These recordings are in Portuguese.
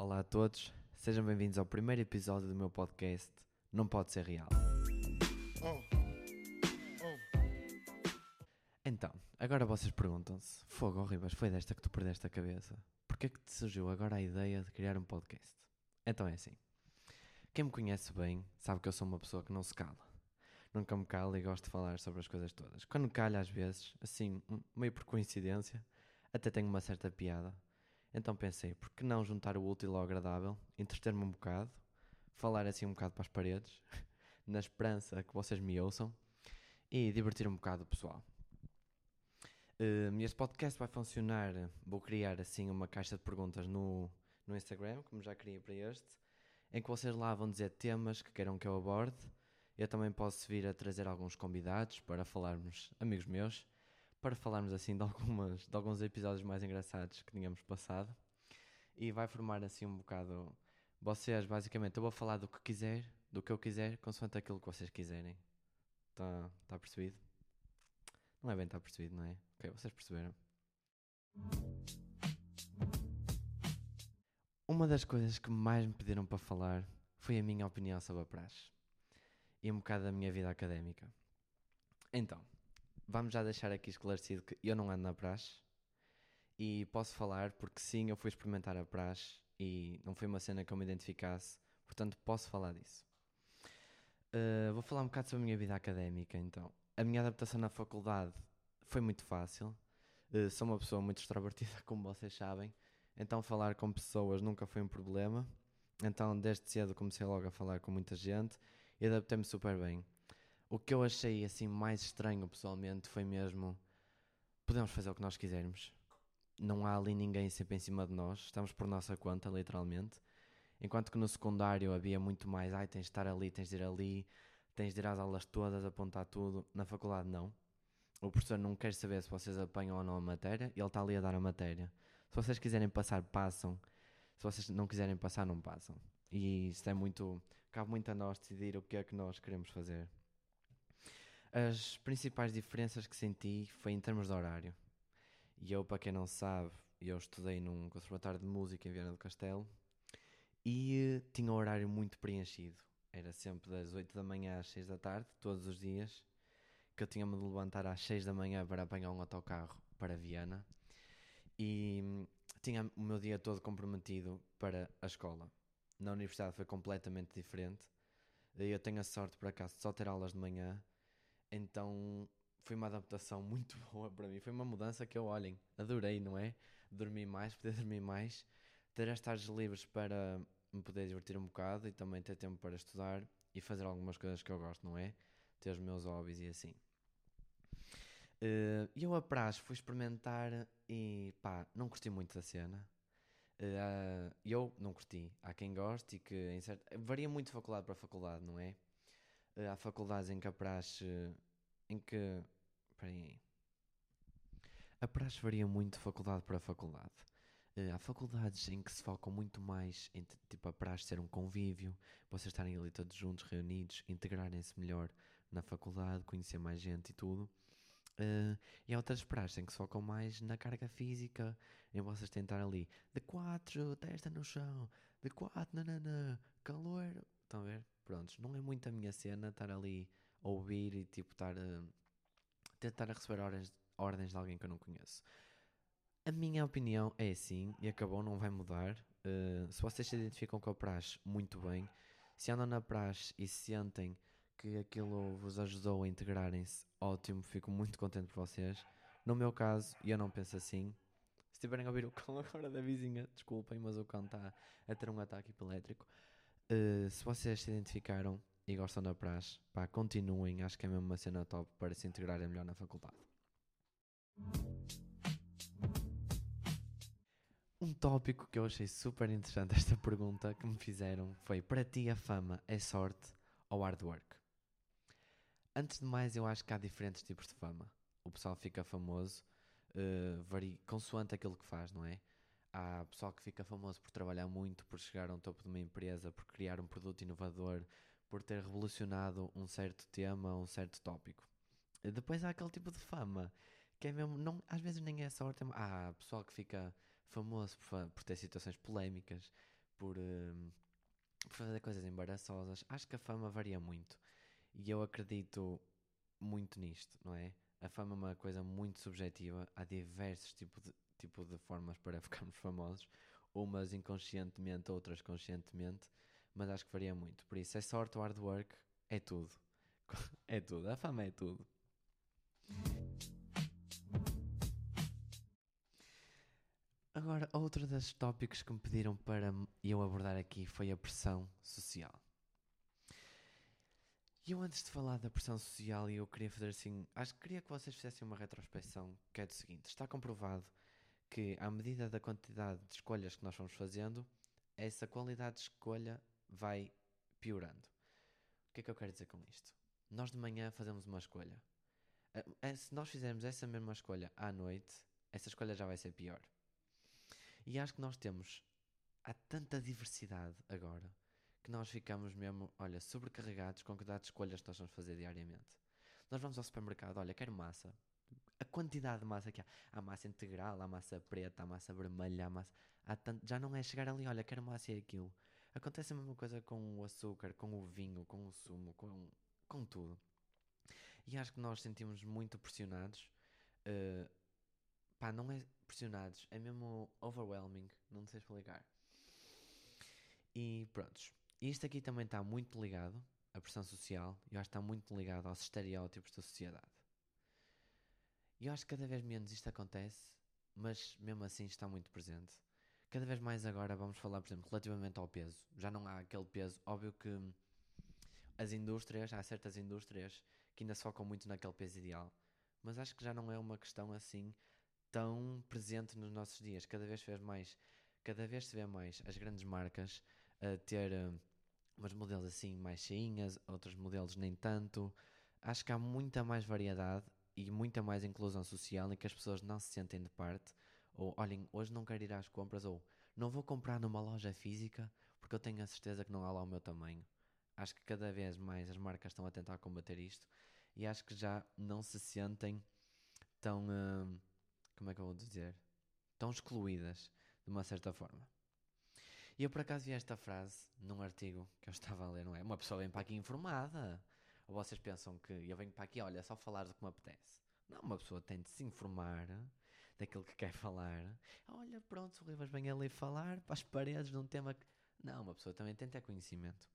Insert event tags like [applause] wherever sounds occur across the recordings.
Olá a todos, sejam bem-vindos ao primeiro episódio do meu podcast Não Pode Ser Real. Então, agora vocês perguntam-se: Fogo, Ribas, foi desta que tu perdeste a cabeça? Porquê que te surgiu agora a ideia de criar um podcast? Então é assim: quem me conhece bem sabe que eu sou uma pessoa que não se cala. Nunca me calo e gosto de falar sobre as coisas todas. Quando calho, às vezes, assim, meio por coincidência, até tenho uma certa piada então pensei, por que não juntar o útil ao agradável, entreter-me um bocado, falar assim um bocado para as paredes, [laughs] na esperança que vocês me ouçam e divertir um bocado o pessoal. Uh, este podcast vai funcionar, vou criar assim uma caixa de perguntas no, no Instagram, como já criei para este, em que vocês lá vão dizer temas que queiram que eu aborde. Eu também posso vir a trazer alguns convidados para falarmos, amigos meus, para falarmos assim de, algumas, de alguns episódios mais engraçados que tínhamos passado. E vai formar assim um bocado. Vocês, basicamente, eu vou falar do que quiser, do que eu quiser, consoante aquilo que vocês quiserem. Está tá percebido? Não é bem está percebido, não é? Ok, vocês perceberam. Uma das coisas que mais me pediram para falar foi a minha opinião sobre a praxe e um bocado da minha vida académica. Então, vamos já deixar aqui esclarecido que eu não ando na praxe e posso falar porque sim, eu fui experimentar a praxe e não foi uma cena que eu me identificasse, portanto posso falar disso. Uh, vou falar um bocado sobre a minha vida académica então. A minha adaptação na faculdade foi muito fácil. Uh, sou uma pessoa muito extrovertida, [laughs] como vocês sabem, então falar com pessoas nunca foi um problema. Então, desde cedo comecei logo a falar com muita gente e adaptei-me super bem. O que eu achei assim mais estranho pessoalmente foi mesmo podemos fazer o que nós quisermos. Não há ali ninguém sempre em cima de nós, estamos por nossa conta, literalmente. Enquanto que no secundário havia muito mais, ai, tens de estar ali, tens de ir ali, tens de ir às aulas todas, apontar tudo. Na faculdade não. O professor não quer saber se vocês apanham ou não a matéria, ele está ali a dar a matéria. Se vocês quiserem passar, passam. Se vocês não quiserem passar, não passam. E isso é muito. cabe muito a nós decidir o que é que nós queremos fazer. As principais diferenças que senti foi em termos de horário. E eu, para quem não sabe, eu estudei num conservatório de música em Viana do Castelo e uh, tinha um horário muito preenchido. Era sempre das 8 da manhã às 6 da tarde, todos os dias, que eu tinha-me de levantar às 6 da manhã para apanhar um autocarro para Viana e hum, tinha o meu dia todo comprometido para a escola. Na universidade foi completamente diferente. Eu tenho a sorte, por acaso, de só ter aulas de manhã então foi uma adaptação [laughs] muito boa para mim. Foi uma mudança que eu, olhem, adorei, não é? Dormir mais, poder dormir mais, ter as tardes livres para me poder divertir um bocado e também ter tempo para estudar e fazer algumas coisas que eu gosto, não é? Ter os meus hobbies e assim. Uh, eu a praxe fui experimentar e pá, não curti muito da cena. Uh, eu não curti. Há quem goste e que em certo... varia muito de faculdade para faculdade, não é? Eh, há faculdades em que a praxe. em que. Peraí. A praxe varia muito de faculdade para faculdade. Uh, há faculdades em que se focam muito mais em tipo a praxe ser um convívio, vocês estarem ali todos juntos, reunidos, integrarem-se melhor na faculdade, conhecer mais gente e tudo. Uh, e há outras praxes em que se focam mais na carga física, em vocês tentar ali de quatro, testa no chão, de quatro, nanana, calor. Estão a ver? Prontos, não é muito a minha cena estar ali a ouvir e tipo estar a tentar a receber ordens, ordens de alguém que eu não conheço. A minha opinião é assim e acabou, não vai mudar. Uh, se vocês se identificam com a praxe, muito bem. Se andam na praxe e sentem que aquilo vos ajudou a integrarem-se, ótimo, fico muito contente por vocês. No meu caso, e eu não penso assim, se estiverem a ouvir o cão [laughs] agora da vizinha, desculpem, mas o cão está a ter um ataque epilétrico. Uh, se vocês se identificaram e gostam da praxe, pá, continuem. Acho que é mesmo uma cena top para se integrarem melhor na faculdade. Um tópico que eu achei super interessante esta pergunta que me fizeram foi: para ti a fama é sorte ou hard work? Antes de mais, eu acho que há diferentes tipos de fama. O pessoal fica famoso uh, consoante aquilo que faz, não é? Há pessoal que fica famoso por trabalhar muito, por chegar ao topo de uma empresa, por criar um produto inovador, por ter revolucionado um certo tema, um certo tópico. Depois há aquele tipo de fama que é mesmo, não, às vezes nem é sorte. Há pessoal que fica famoso por, por ter situações polémicas, por, hum, por fazer coisas embaraçosas. Acho que a fama varia muito. E eu acredito muito nisto, não é? A fama é uma coisa muito subjetiva. Há diversos tipos de, tipo de formas para [laughs] ficarmos famosos. Umas inconscientemente, outras conscientemente. Mas acho que varia muito. Por isso, é sorte, hard work, é tudo. [laughs] É tudo. A fama é tudo. Agora, outro dos tópicos que me pediram para eu abordar aqui foi a pressão social. E eu antes de falar da pressão social, eu queria fazer assim, acho que queria que vocês fizessem uma retrospecção, que é do seguinte, está comprovado que à medida da quantidade de escolhas que nós vamos fazendo, essa qualidade de escolha vai piorando. O que é que eu quero dizer com isto? Nós de manhã fazemos uma escolha. Se nós fizermos essa mesma escolha à noite, essa escolha já vai ser pior. E acho que nós temos. Há tanta diversidade agora que nós ficamos mesmo, olha, sobrecarregados com a quantidade de escolhas que nós vamos fazer diariamente. Nós vamos ao supermercado, olha, quero massa. A quantidade de massa que há. Há massa integral, há massa preta, há massa vermelha, há massa. Há já não é chegar ali, olha, quero massa e aquilo. Acontece a mesma coisa com o açúcar, com o vinho, com o sumo, com, com tudo. E acho que nós sentimos muito pressionados. Uh, pá, não é pressionados, é mesmo overwhelming, não sei explicar. E prontos. Isto aqui também está muito ligado à pressão social eu acho que está muito ligado aos estereótipos da sociedade. E eu acho que cada vez menos isto acontece, mas mesmo assim está muito presente. Cada vez mais agora vamos falar, por exemplo, relativamente ao peso. Já não há aquele peso. Óbvio que as indústrias, há certas indústrias que ainda se focam muito naquele peso ideal, mas acho que já não é uma questão assim tão presente nos nossos dias. Cada vez se vê mais, cada vez se vê mais as grandes marcas a ter uh, umas modelos assim mais cheinhas, outros modelos nem tanto. Acho que há muita mais variedade e muita mais inclusão social em que as pessoas não se sentem de parte. Ou olhem, hoje não quero ir às compras, ou não vou comprar numa loja física porque eu tenho a certeza que não há lá o meu tamanho. Acho que cada vez mais as marcas estão a tentar combater isto e acho que já não se sentem tão. Uh, como é que eu vou dizer? Tão excluídas, de uma certa forma. E eu por acaso vi esta frase num artigo que eu estava a ler, não é? Uma pessoa vem para aqui informada. Ou vocês pensam que eu venho para aqui, olha, só falar do que me apetece. Não, uma pessoa tem de se informar daquilo que quer falar. Olha, pronto, o Rivas vem ali falar para as paredes de um tema que. Não, uma pessoa também tem de ter conhecimento.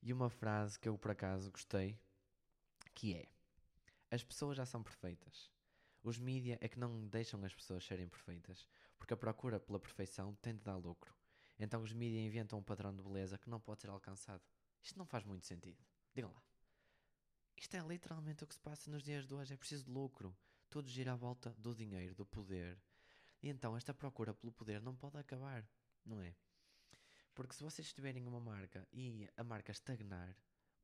E uma frase que eu por acaso gostei, que é: As pessoas já são perfeitas. Os mídia é que não deixam as pessoas serem perfeitas, porque a procura pela perfeição tem de dar lucro. Então os mídia inventam um padrão de beleza que não pode ser alcançado. Isto não faz muito sentido. Digam lá. Isto é literalmente o que se passa nos dias de hoje. É preciso de lucro. Tudo gira à volta do dinheiro, do poder. E então esta procura pelo poder não pode acabar, não é? Porque se vocês tiverem uma marca e a marca estagnar,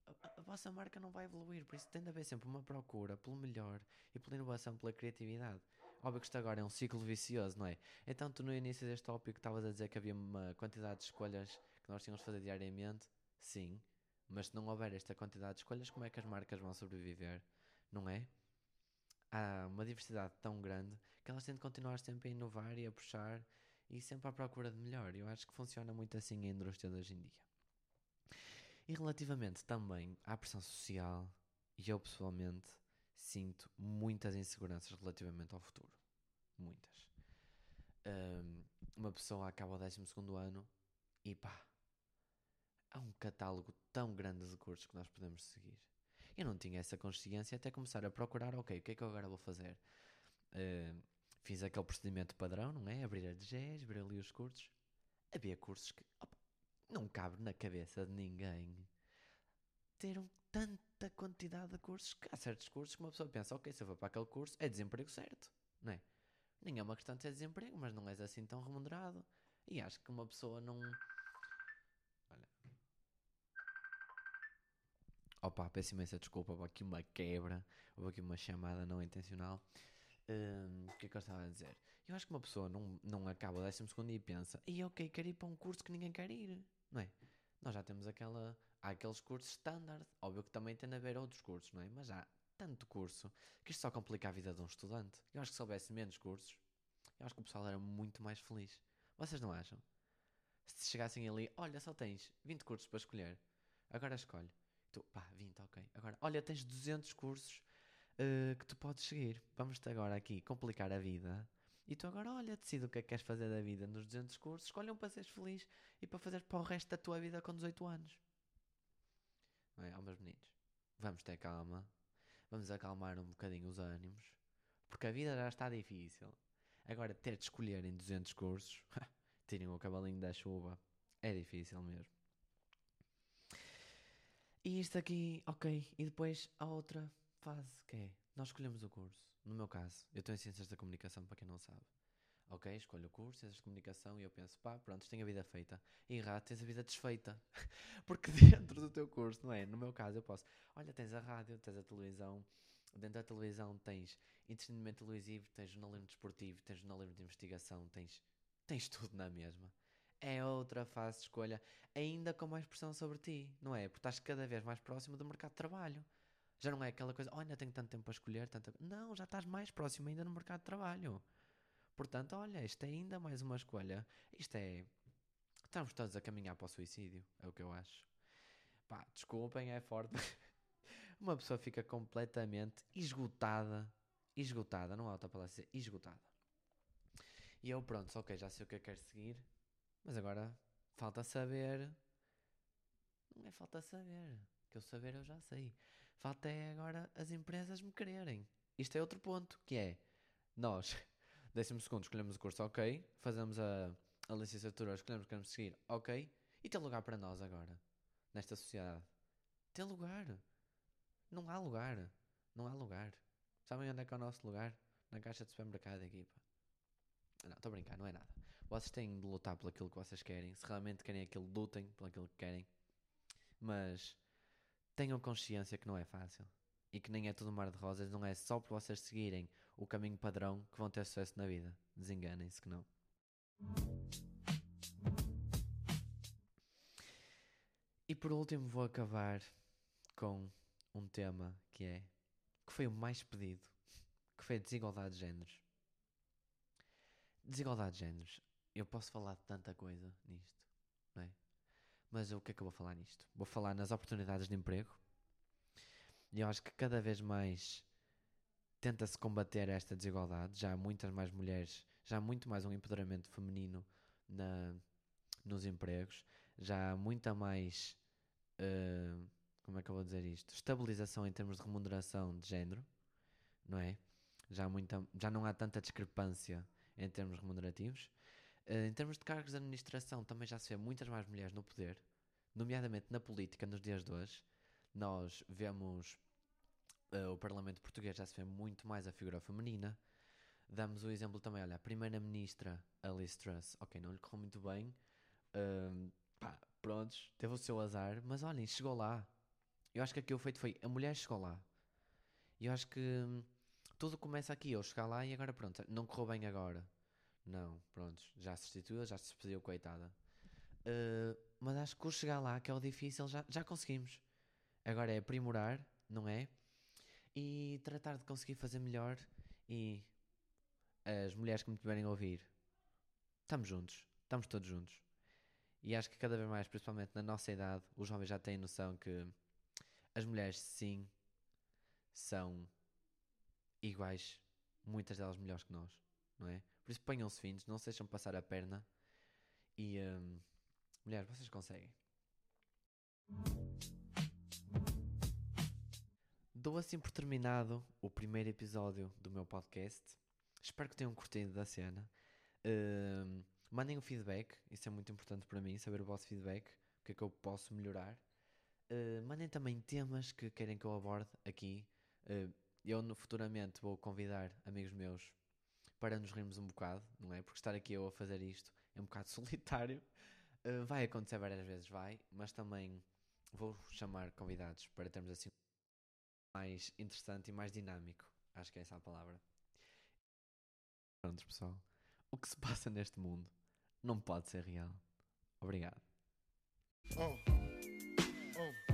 a, a, vossa marca não vai evoluir. Por isso tem de haver sempre uma procura pelo melhor e pela inovação, pela criatividade. Óbvio que isto agora é um ciclo vicioso, não é? Então tu no início deste tópico estavas a dizer que havia uma quantidade de escolhas que nós tínhamos de fazer diariamente. Sim, mas se não houver esta quantidade de escolhas, como é que as marcas vão sobreviver? Não é? Há uma diversidade tão grande que elas têm de continuar sempre a inovar e a puxar e sempre à procura de melhor. Eu acho que funciona muito assim a indústria de hoje em dia. E relativamente também à pressão social, eu pessoalmente sinto muitas inseguranças relativamente ao futuro. Muitas. Um, uma pessoa acaba o 12 ano e pá, há um catálogo tão grande de cursos que nós podemos seguir. Eu não tinha essa consciência até começar a procurar, ok, o que é que eu agora vou fazer? Uh, fiz aquele procedimento padrão, não é? Abrir a DGES, abrir ali os cursos. Havia cursos que opa, não cabe na cabeça de ninguém ter um, tanta quantidade de cursos que há certos cursos que uma pessoa pensa, ok, se eu vou para aquele curso é desemprego certo, não é? Nem é uma questão de ser desemprego, mas não és assim tão remunerado. E acho que uma pessoa não. Opa, peço imensa desculpa, houve aqui uma quebra, houve aqui uma chamada não intencional. Um, o que é que eu estava a dizer? Eu acho que uma pessoa não, não acaba o décimo segundo e pensa, e ok, quero ir para um curso que ninguém quer ir, não é? Nós já temos aquela. Há aqueles cursos standard, óbvio que também tem a haver outros cursos, não é? Mas há tanto curso que isto só complica a vida de um estudante. Eu acho que se houvesse menos cursos, eu acho que o pessoal era muito mais feliz. Vocês não acham? Se chegassem ali, olha, só tens 20 cursos para escolher, agora escolhe. Tu, pá, 20, ok. Agora, olha, tens 200 cursos uh, que tu podes seguir. Vamos-te agora aqui complicar a vida. E tu agora, olha, decide o que é que queres fazer da vida nos 200 cursos, escolhe um para seres feliz e para fazer para o resto da tua vida com 18 anos. Não é? Ó, meus meninos, vamos ter calma, vamos acalmar um bocadinho os ânimos, porque a vida já está difícil. Agora, ter de escolher em 200 cursos, [laughs] tirem o cavalinho da chuva, é difícil mesmo. E isto aqui, ok. E depois a outra fase que é, nós escolhemos o curso. No meu caso, eu estou em Ciências da Comunicação, para quem não sabe. Ok, escolho o curso, Ciências de Comunicação, e eu penso, pá, pronto, tenho a vida feita. E errado, tens a vida desfeita. [laughs] Porque dentro do teu curso, não é? No meu caso, eu posso, olha, tens a rádio, tens a televisão, dentro da televisão tens entretenimento televisivo, tens jornalismo desportivo, tens jornalismo de investigação, tens, tens tudo na mesma. É outra fase de escolha, ainda com mais pressão sobre ti, não é? Porque estás cada vez mais próximo do mercado de trabalho. Já não é aquela coisa, ainda tenho tanto tempo para escolher, tanta... não, já estás mais próximo ainda no mercado de trabalho. Portanto, olha, isto é ainda mais uma escolha. Isto é. Estamos todos a caminhar para o suicídio, é o que eu acho. Pá, desculpem, é forte. [laughs] uma pessoa fica completamente esgotada. Esgotada, não há outra palavra esgotada. E eu, pronto, ok, já sei o que eu quero seguir, mas agora falta saber. Não é falta saber, que eu saber eu já sei. Falta é agora as empresas me quererem. Isto é outro ponto, que é nós, [laughs] décimo segundo, escolhemos o curso, ok, fazemos a, a licenciatura, escolhemos o que queremos seguir, ok, e tem lugar para nós agora, nesta sociedade. Tem lugar. Não há lugar. Não há lugar. Sabem onde é que é o nosso lugar? Na caixa de supermercado, equipa. Não, estou a brincar, não é nada. Vocês têm de lutar por aquilo que vocês querem. Se realmente querem aquilo, lutem por aquilo que querem. Mas tenham consciência que não é fácil e que nem é tudo mar de rosas, não é só por vocês seguirem o caminho padrão que vão ter sucesso na vida. Desenganem-se que não. E por último vou acabar com um tema que é que foi o mais pedido, que foi a desigualdade de géneros. Desigualdade de géneros. Eu posso falar de tanta coisa nisto, não é? Mas o que é que eu vou falar nisto? Vou falar nas oportunidades de emprego. E eu acho que cada vez mais tenta-se combater esta desigualdade. Já há muitas mais mulheres, já há muito mais um empoderamento feminino na, nos empregos. Já há muita mais. Uh, como é que eu vou dizer isto? Estabilização em termos de remuneração de género, não é? Já, muita, já não há tanta discrepância em termos remunerativos. Uh, em termos de cargos de administração, também já se vê muitas mais mulheres no poder, nomeadamente na política nos dias de hoje. Nós vemos uh, o Parlamento Português já se vê muito mais a figura feminina. Damos o exemplo também, olha, a Primeira-Ministra Alice Truss, ok, não lhe correu muito bem, uh, pá, prontos, teve o seu azar, mas olhem, chegou lá. Eu acho que aqui o feito foi, a mulher chegou lá. E eu acho que hum, tudo começa aqui, eu chegar lá e agora pronto, não correu bem agora não, pronto, já se substituiu, já se despediu, coitada. Uh, mas acho que o chegar lá, que é o difícil, já, já conseguimos. Agora é aprimorar, não é? E tratar de conseguir fazer melhor. E as mulheres que me tiverem a ouvir, estamos juntos, estamos todos juntos. E acho que cada vez mais, principalmente na nossa idade, os jovens já têm noção que as mulheres, sim, são iguais, muitas delas melhores que nós, não é? Por isso ponham-se finos, não se deixam passar a perna. E um, mulheres, vocês conseguem. Dou assim por terminado o primeiro episódio do meu podcast. Espero que tenham curtido da cena. Uh, mandem o feedback, isso é muito importante para mim, saber o vosso feedback, o que é que eu posso melhorar. Uh, mandem também temas que querem que eu aborde aqui. Uh, eu futuramente vou convidar amigos meus para nos rirmos um bocado, não é? Porque estar aqui eu a fazer isto é um bocado [laughs] solitário. Uh, vai acontecer várias vezes, vai, mas também vou chamar convidados para termos assim mais interessante e mais dinâmico. Acho que é essa a palavra. Pronto, pessoal. O que se passa neste mundo não pode ser real. Obrigado. Oh. Oh.